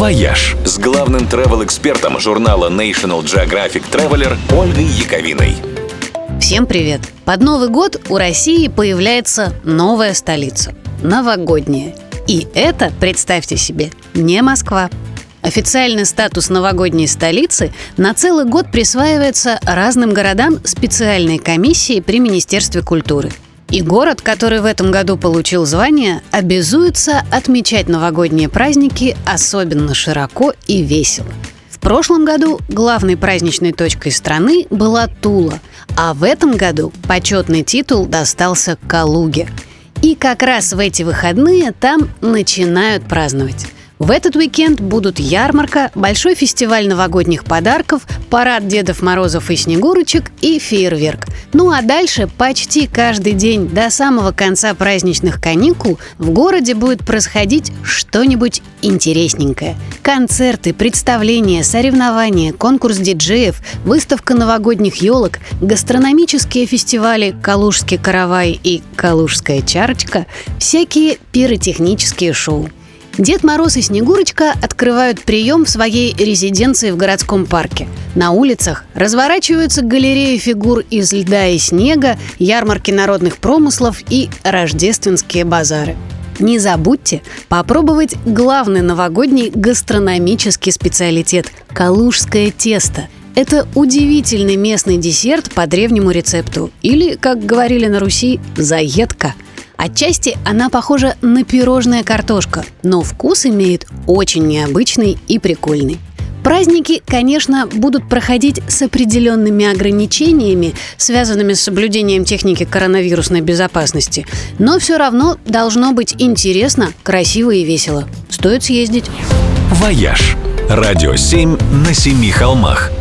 «Вояж» с главным travel-экспертом журнала National Geographic Traveler Ольгой Яковиной. Всем привет! Под Новый год у России появляется новая столица – новогодняя. И это, представьте себе, не Москва. Официальный статус новогодней столицы на целый год присваивается разным городам специальной комиссией при Министерстве культуры – и город, который в этом году получил звание, обязуется отмечать новогодние праздники особенно широко и весело. В прошлом году главной праздничной точкой страны была Тула, а в этом году почетный титул достался Калуге. И как раз в эти выходные там начинают праздновать. В этот уикенд будут ярмарка, большой фестиваль новогодних подарков, парад Дедов Морозов и Снегурочек и фейерверк. Ну а дальше почти каждый день до самого конца праздничных каникул в городе будет происходить что-нибудь интересненькое. Концерты, представления, соревнования, конкурс диджеев, выставка новогодних елок, гастрономические фестивали «Калужский каравай» и «Калужская чарочка», всякие пиротехнические шоу. Дед Мороз и Снегурочка открывают прием в своей резиденции в городском парке. На улицах разворачиваются галереи фигур из льда и снега, ярмарки народных промыслов и рождественские базары. Не забудьте попробовать главный новогодний гастрономический специалитет – калужское тесто – это удивительный местный десерт по древнему рецепту, или, как говорили на Руси, заедка – Отчасти она похожа на пирожная картошка, но вкус имеет очень необычный и прикольный. Праздники, конечно, будут проходить с определенными ограничениями, связанными с соблюдением техники коронавирусной безопасности, но все равно должно быть интересно, красиво и весело. Стоит съездить. «Вояж» – радио 7 на семи холмах –